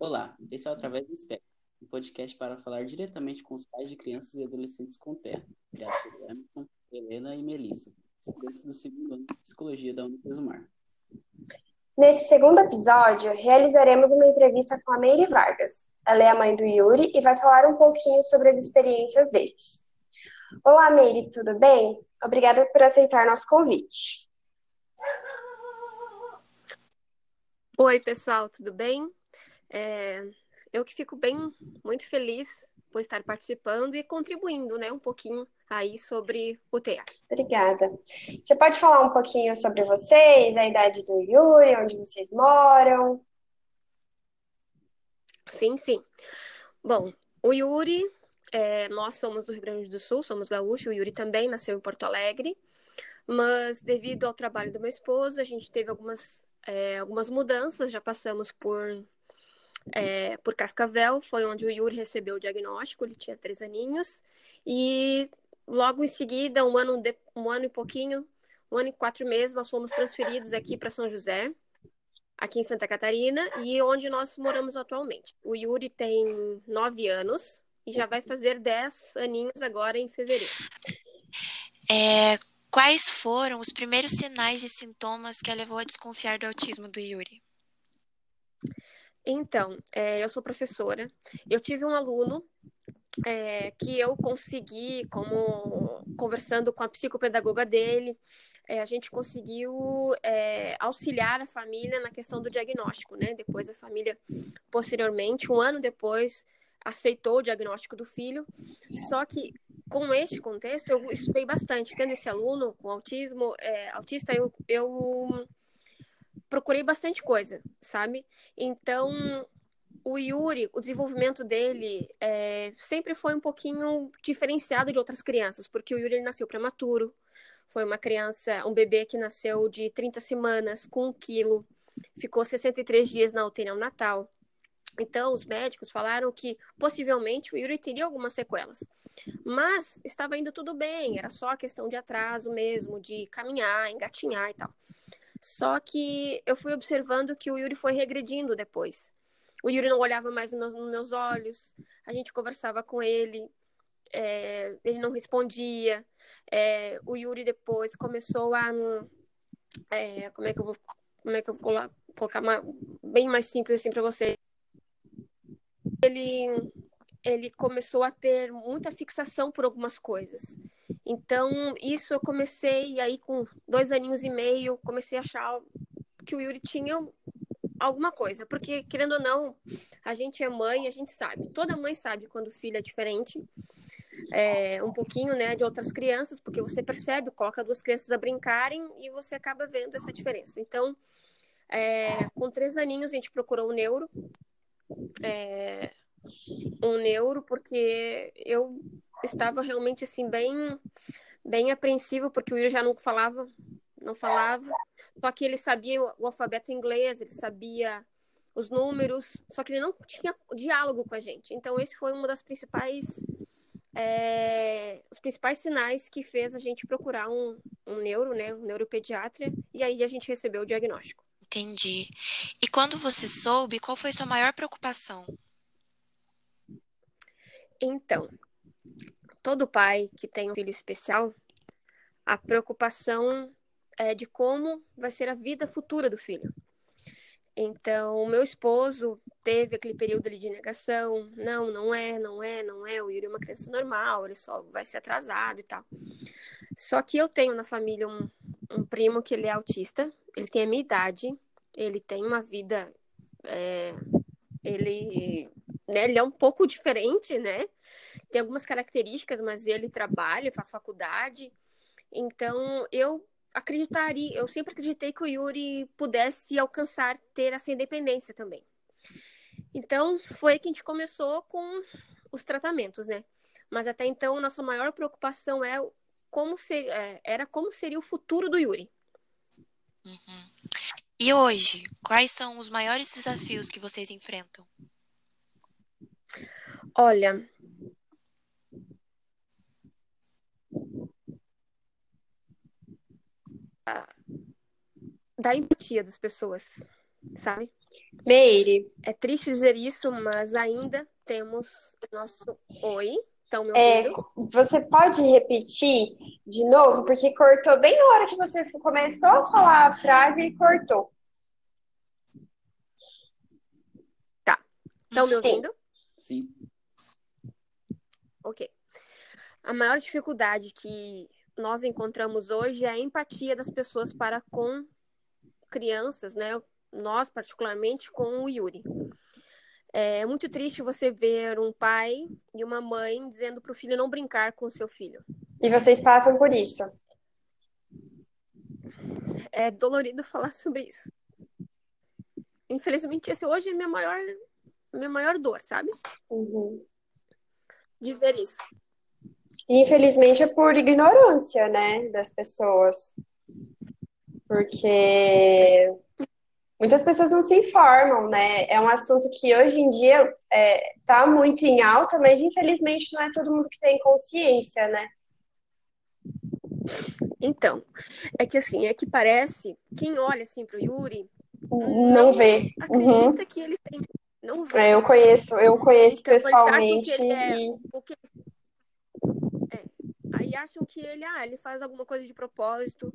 Olá, esse é o Através do Espectro, um podcast para falar diretamente com os pais de crianças e adolescentes com terra, criados por Emerson, Helena e Melissa, estudantes do segundo ano de Psicologia da Unifesumar. Nesse segundo episódio, realizaremos uma entrevista com a Meire Vargas. Ela é a mãe do Yuri e vai falar um pouquinho sobre as experiências deles. Olá, Meire, tudo bem? Obrigada por aceitar nosso convite. Oi, pessoal, tudo bem? É, eu que fico bem, muito feliz por estar participando e contribuindo, né, um pouquinho aí sobre o teatro. Obrigada. Você pode falar um pouquinho sobre vocês, a idade do Yuri, onde vocês moram? Sim, sim. Bom, o Yuri, é, nós somos do Rio Grande do Sul, somos gaúchos, o Yuri também nasceu em Porto Alegre, mas devido ao trabalho do meu esposo, a gente teve algumas, é, algumas mudanças, já passamos por é, por Cascavel, foi onde o Yuri recebeu o diagnóstico, ele tinha três aninhos, e logo em seguida, um ano, de, um ano e pouquinho, um ano e quatro meses, nós fomos transferidos aqui para São José, aqui em Santa Catarina, e onde nós moramos atualmente. O Yuri tem nove anos e já vai fazer dez aninhos agora em fevereiro. É, quais foram os primeiros sinais e sintomas que a levou a desconfiar do autismo do Yuri? Então, é, eu sou professora. Eu tive um aluno é, que eu consegui, como conversando com a psicopedagoga dele, é, a gente conseguiu é, auxiliar a família na questão do diagnóstico, né? Depois a família, posteriormente, um ano depois, aceitou o diagnóstico do filho. Só que com este contexto, eu estudei bastante. Tendo esse aluno com autismo, é, autista, eu, eu procurei bastante coisa, sabe? Então, o Yuri, o desenvolvimento dele é, sempre foi um pouquinho diferenciado de outras crianças, porque o Yuri nasceu prematuro, foi uma criança, um bebê que nasceu de 30 semanas, com um quilo, ficou 63 dias na UTI natal. Então, os médicos falaram que possivelmente o Yuri teria algumas sequelas. Mas estava indo tudo bem, era só questão de atraso mesmo, de caminhar, engatinhar e tal. Só que eu fui observando que o Yuri foi regredindo depois. O Yuri não olhava mais nos meus, nos meus olhos, a gente conversava com ele, é, ele não respondia. É, o Yuri depois começou a. É, como é que eu vou, como é que eu vou colocar uma, bem mais simples assim para você? Ele ele começou a ter muita fixação por algumas coisas. Então, isso eu comecei, aí com dois aninhos e meio, comecei a achar que o Yuri tinha alguma coisa. Porque, querendo ou não, a gente é mãe, a gente sabe. Toda mãe sabe quando o filho é diferente. É, um pouquinho, né, de outras crianças, porque você percebe, coloca duas crianças a brincarem e você acaba vendo essa diferença. Então, é, com três aninhos, a gente procurou o neuro. É, um neuro, porque eu estava realmente assim bem bem apreensivo porque o Yuri já não falava, não falava. Só que ele sabia o alfabeto inglês, ele sabia os números, só que ele não tinha diálogo com a gente. Então esse foi uma das principais é, os principais sinais que fez a gente procurar um, um neuro, né, um neuropediatra, e aí a gente recebeu o diagnóstico. Entendi. E quando você soube, qual foi sua maior preocupação? Então, todo pai que tem um filho especial, a preocupação é de como vai ser a vida futura do filho. Então, o meu esposo teve aquele período de negação, não, não é, não é, não é, o Yuri é uma criança normal, ele só vai ser atrasado e tal. Só que eu tenho na família um, um primo que ele é autista, ele tem a minha idade, ele tem uma vida, é, ele né? Ele é um pouco diferente, né? Tem algumas características, mas ele trabalha, faz faculdade. Então, eu acreditaria, eu sempre acreditei que o Yuri pudesse alcançar ter essa independência também. Então, foi que a gente começou com os tratamentos, né? Mas até então, nossa maior preocupação é como ser, é, era como seria o futuro do Yuri. Uhum. E hoje, quais são os maiores desafios que vocês enfrentam? Olha, da empatia das pessoas. sabe? Meire. É triste dizer isso, mas ainda temos nosso oi. Estão me É, ouvindo? você pode repetir de novo? Porque cortou bem na hora que você começou a falar a frase e cortou. Estão me Sim. ouvindo? Sim. Ok. A maior dificuldade que nós encontramos hoje é a empatia das pessoas para com crianças, né? Nós, particularmente, com o Yuri. É muito triste você ver um pai e uma mãe dizendo para o filho não brincar com o seu filho. E vocês passam por isso. É dolorido falar sobre isso. Infelizmente, esse hoje é minha maior, minha maior dor, sabe? Uhum. De ver isso. Infelizmente é por ignorância, né, das pessoas. Porque muitas pessoas não se informam, né? É um assunto que hoje em dia é, tá muito em alta, mas infelizmente não é todo mundo que tem consciência, né? Então, é que assim, é que parece, quem olha assim pro Yuri, Não vê. Uhum. acredita que ele tem. Não vê. É, eu conheço, eu conheço Então, eles acham pessoalmente que ele é o que é. Aí acham que ele, ah, ele faz alguma coisa de propósito,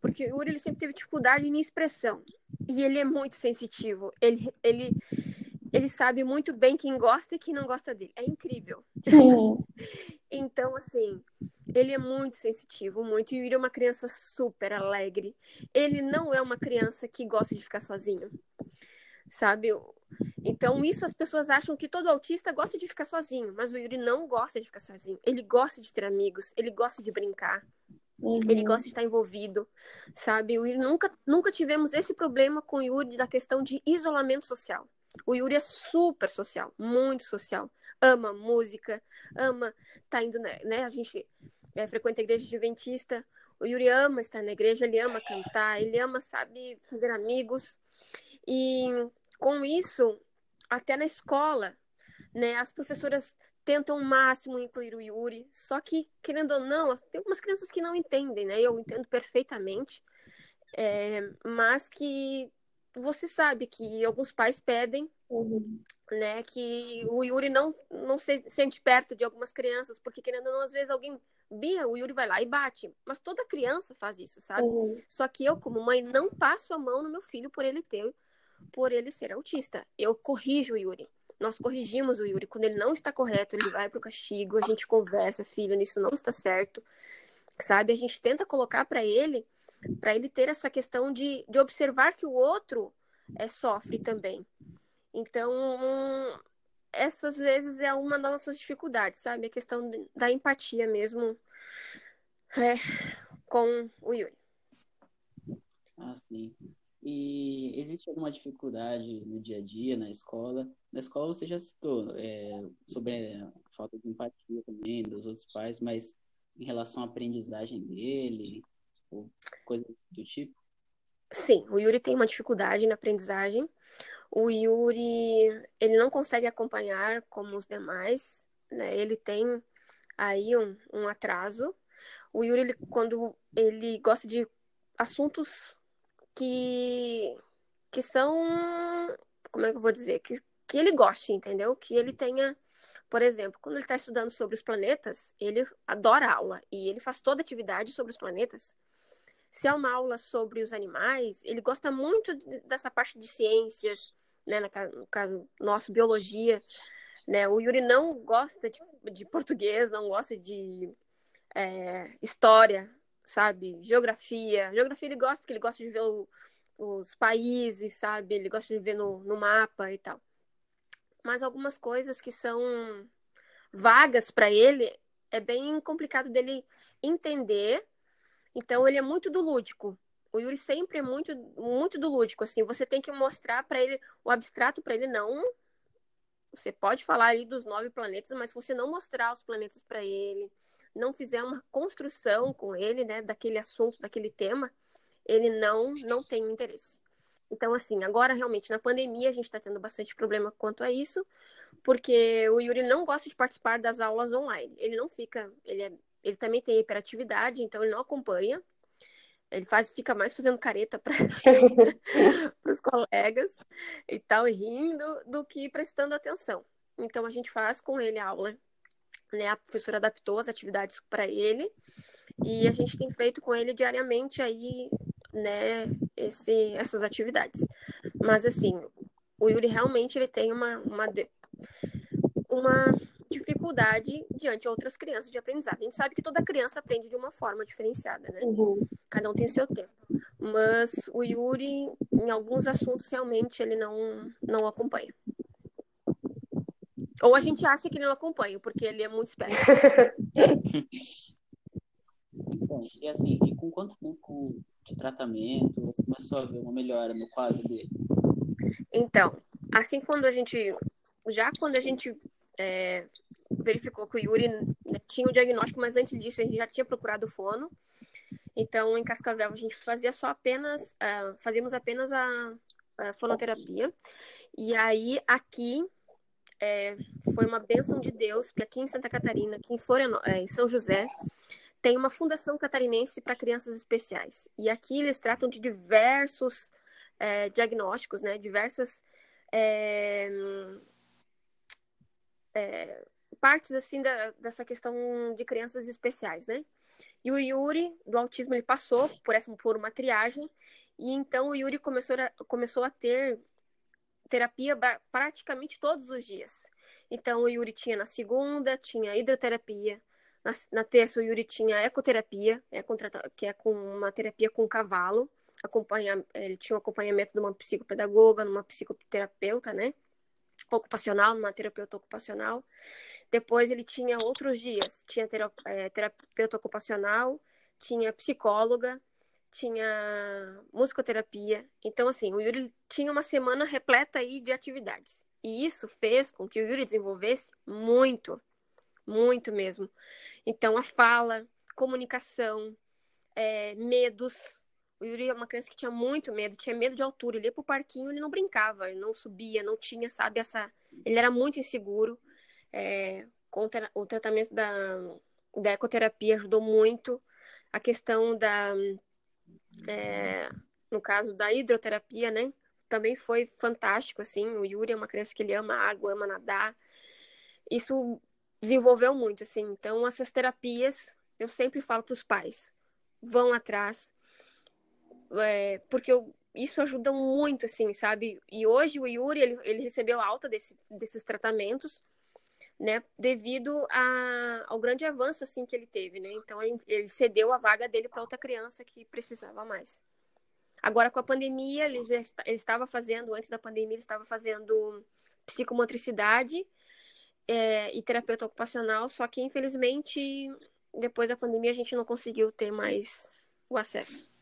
porque o Yuri ele sempre teve dificuldade em expressão. E ele é muito sensitivo. Ele, ele, ele sabe muito bem quem gosta e quem não gosta dele. É incrível. Então, assim, ele é muito sensitivo, muito. E o Yuri é uma criança super alegre. Ele não é uma criança que gosta de ficar sozinho, sabe? Então, isso as pessoas acham que todo autista gosta de ficar sozinho, mas o Yuri não gosta de ficar sozinho. Ele gosta de ter amigos, ele gosta de brincar, ele Uhum. gosta de estar envolvido, sabe? O Yuri nunca, nunca tivemos esse problema com o Yuri da questão de isolamento social. O Yuri é super social, muito social. Ama música, ama tá indo, né? né? A gente é, frequenta a igreja adventista. O Yuri ama estar na igreja, ele ama cantar, ele ama, sabe, fazer amigos. E com isso, até na escola, né, as professoras tentam o máximo incluir o Yuri, só que, querendo ou não, tem algumas crianças que não entendem, né? Eu entendo perfeitamente, é, mas que você sabe que alguns pais pedem Uhum. né, que o Yuri não, não se sente perto de algumas crianças, porque querendo ou não, às vezes alguém Bia, o Yuri vai lá e bate. Mas toda criança faz isso, sabe? Uhum. Só que eu, como mãe, não passo a mão no meu filho por ele ter, por ele ser autista. Eu corrijo o Yuri. Nós corrigimos o Yuri. Quando ele não está correto, ele vai pro castigo, a gente conversa, filho, isso não está certo. Sabe? A gente tenta colocar para ele, para ele ter essa questão de, de observar que o outro é, sofre também. Então, essas vezes é uma das nossas dificuldades, sabe? A questão da empatia mesmo é, com o Yuri. Ah, sim. E existe alguma dificuldade no dia a dia, na escola? Na escola você já citou é, sobre a falta de empatia também dos outros pais, mas em relação à aprendizagem dele, ou coisas do tipo? Sim, o Yuri tem uma dificuldade na aprendizagem. O Yuri, ele não consegue acompanhar como os demais, né? Ele tem aí um, um atraso. O Yuri, ele, quando ele gosta de assuntos que, que são, como é que eu vou dizer? Que, que ele goste, entendeu? Que ele tenha, por exemplo, quando ele está estudando sobre os planetas, ele adora aula e ele faz toda atividade sobre os planetas. Se é uma aula sobre os animais, ele gosta muito de- dessa parte de ciências, né? No caso, nosso, biologia, né? O Yuri não gosta de, de português, não gosta de é, história, sabe? Geografia. Geografia ele gosta porque ele gosta de ver o- os países, sabe? Ele gosta de ver no, no mapa e tal. Mas algumas coisas que são vagas para ele é bem complicado dele entender. Então ele é muito do lúdico. O Yuri sempre é muito muito do lúdico assim. Você tem que mostrar para ele o abstrato para ele não. Você pode falar ali dos nove planetas, mas se você não mostrar os planetas para ele, não fizer uma construção com ele, né, daquele assunto, daquele tema, ele não não tem interesse. Então, assim, agora realmente na pandemia a gente está tendo bastante problema quanto a isso, porque o Yuri não gosta de participar das aulas online. Ele não fica, ele, é, ele também tem hiperatividade, então ele não acompanha. Ele faz, fica mais fazendo careta para os colegas e tal, rindo, do que prestando atenção. Então a gente faz com ele a aula. Né? A professora adaptou as atividades para ele e a gente tem feito com ele diariamente aí, né, esse, essas atividades. Mas assim, o Yuri realmente ele tem uma, uma, uma dificuldade diante de outras crianças de aprendizado. A gente sabe que toda criança aprende de uma forma diferenciada, né? Uhum. Cada um tem seu tempo. Mas o Yuri, em alguns assuntos, realmente ele não, não acompanha. Ou a gente acha que ele não acompanha, porque ele é muito esperto. Bom, e assim, e com quanto tempo de tratamento você começou a ver uma melhora no quadro dele? Então, assim quando a gente. Já quando a gente é, verificou que o Yuri né, tinha o diagnóstico, mas antes disso a gente já tinha procurado o fono. Então, em Cascavel, a gente fazia só apenas, uh, fazíamos apenas a, a, fonoterapia. E aí, aqui, é, foi uma bênção de Deus, porque aqui em Santa Catarina, aqui em, Florianó é, em São José, tem uma fundação catarinense para crianças especiais. E aqui eles tratam de diversos é, diagnósticos, né? Diversas é, é, partes assim da, dessa questão de crianças especiais, né? E o Yuri do autismo ele passou por essa por uma triagem e então o Yuri começou a, começou a ter terapia praticamente todos os dias. Então o Yuri tinha na segunda tinha hidroterapia, na, na terça o Yuri tinha ecoterapia, é que é com uma terapia com cavalo, acompanha, ele tinha um acompanhamento de uma psicopedagoga, numa psicoterapeuta, né? ocupacional, numa terapeuta ocupacional. Depois ele tinha outros dias, tinha é, terapeuta ocupacional, tinha psicóloga, tinha musicoterapia. Então, assim, o Yuri tinha uma semana repleta aí de atividades. E isso fez com que o Yuri desenvolvesse muito, muito mesmo. Então, a fala, comunicação, é, medos, o Yuri é uma criança que tinha muito medo, tinha medo de altura. Ele ia pro parquinho, ele não brincava, ele não subia, não tinha, sabe, essa. Ele era muito inseguro. É, o tratamento da, da ecoterapia ajudou muito. A questão da. É, no caso da hidroterapia, né? Também foi fantástico, assim. O Yuri é uma criança que ele ama água, ama nadar. Isso desenvolveu muito, assim. Então, essas terapias, eu sempre falo para os pais: vão atrás, é, porque eu, isso ajuda muito, assim, sabe? E hoje o Yuri, ele, ele recebeu alta desse, desses tratamentos, né? Devido a, ao grande avanço, assim, que ele teve, né? Então, ele cedeu a vaga dele para outra criança que precisava mais. Agora, com a pandemia, ele, já, ele estava fazendo, antes da pandemia, ele estava fazendo psicomotricidade é, e terapeuta ocupacional, só que, infelizmente, depois da pandemia, a gente não conseguiu ter mais o acesso.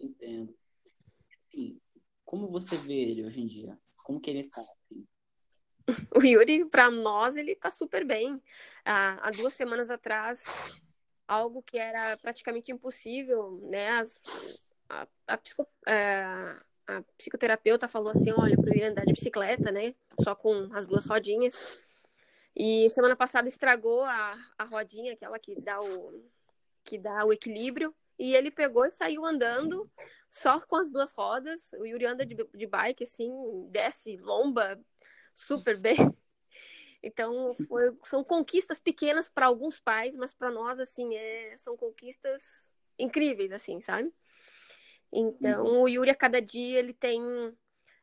Entendo. Assim, como você vê ele hoje em dia? Como que ele está? Assim? O Yuri, para nós, ele está super bem. Há, há, duas semanas atrás, algo que era praticamente impossível, né? As, a, a, psico, é, a, psicoterapeuta falou assim, olha, o Yuri andar de bicicleta, né? Só com as duas rodinhas. E semana passada estragou a, a rodinha, aquela que dá o, que dá o equilíbrio. E ele pegou e saiu andando só com as duas rodas. O Yuri anda de, de bike, assim, desce, lomba super bem. Então, foi, são conquistas pequenas para alguns pais, mas para nós, assim, é, são conquistas incríveis, assim, sabe? Então, uhum. o Yuri, a cada dia, ele tem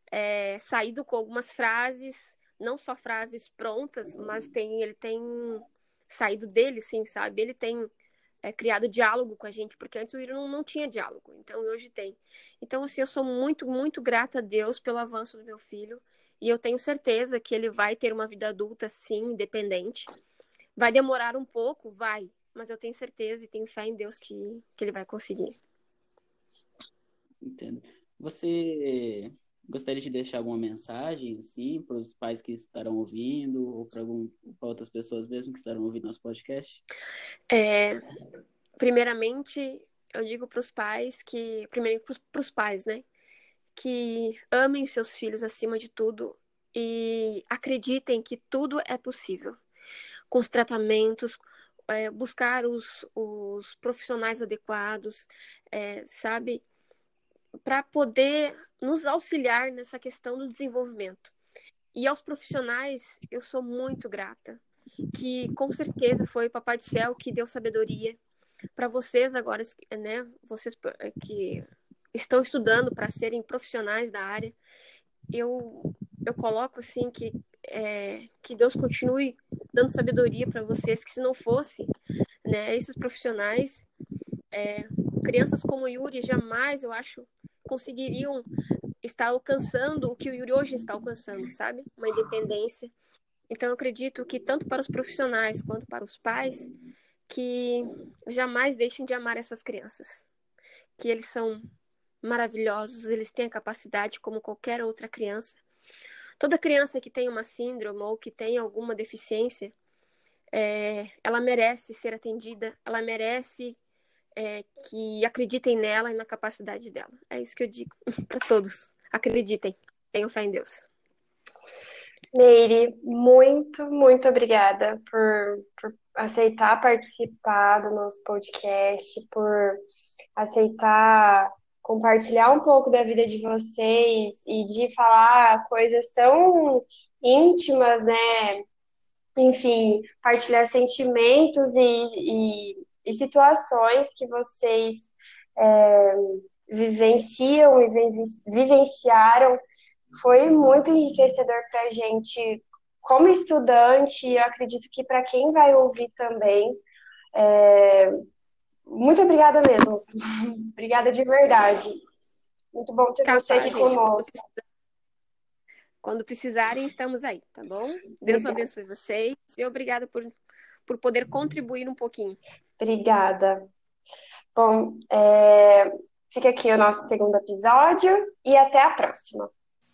é, saído com algumas frases, não só frases prontas, mas tem, ele tem saído dele, sim, sabe? Ele tem é, criado diálogo com a gente, porque antes o Iro não, não tinha diálogo, então hoje tem. Então, assim, eu sou muito, muito grata a Deus pelo avanço do meu filho, e eu tenho certeza que ele vai ter uma vida adulta, sim, independente. Vai demorar um pouco? Vai, mas eu tenho certeza e tenho fé em Deus que, que ele vai conseguir. Entendo. Você gostaria de deixar alguma mensagem, assim, para os pais que estarão ouvindo, ou para outras pessoas mesmo que estarão ouvindo nosso podcast? É, primeiramente, eu digo para os pais que, primeiro para os pais, né, que amem seus filhos acima de tudo e acreditem que tudo é possível. Com os tratamentos, é, buscar os, os profissionais adequados, é, sabe? Para poder nos auxiliar nessa questão do desenvolvimento. E aos profissionais, eu sou muito grata, que com certeza foi o Papai do Céu que deu sabedoria para vocês agora, né? Vocês é, que estão estudando para serem profissionais da área. Eu, eu coloco assim que, é, que Deus continue dando sabedoria para vocês, que se não fosse né, esses profissionais, é, crianças como Yuri jamais, eu acho, conseguiriam estar alcançando o que o Yuri hoje está alcançando, sabe? Uma independência. Então, eu acredito que tanto para os profissionais quanto para os pais, que jamais deixem de amar essas crianças. Que eles são maravilhosos, eles têm a capacidade como qualquer outra criança. Toda criança que tem uma síndrome ou que tem alguma deficiência, é, ela merece ser atendida, ela merece é, que acreditem nela e na capacidade dela. É isso que eu digo para todos. Acreditem, tenham fé em Deus. Meire, muito, muito obrigada por, por aceitar participar do nosso podcast, por aceitar compartilhar um pouco da vida de vocês e de falar coisas tão íntimas, né? Enfim, partilhar sentimentos e, e, e situações que vocês é, vivenciam e vivenciaram foi muito enriquecedor para a gente como estudante, eu acredito que para quem vai ouvir também. É... Muito obrigada mesmo. obrigada de verdade. Muito bom ter você aqui gente, conosco. Quando precisarem, estamos aí, tá bom? Deus obrigada. abençoe vocês e obrigada por, por poder contribuir um pouquinho. Obrigada. Bom, é... fica aqui o nosso segundo episódio e até a próxima.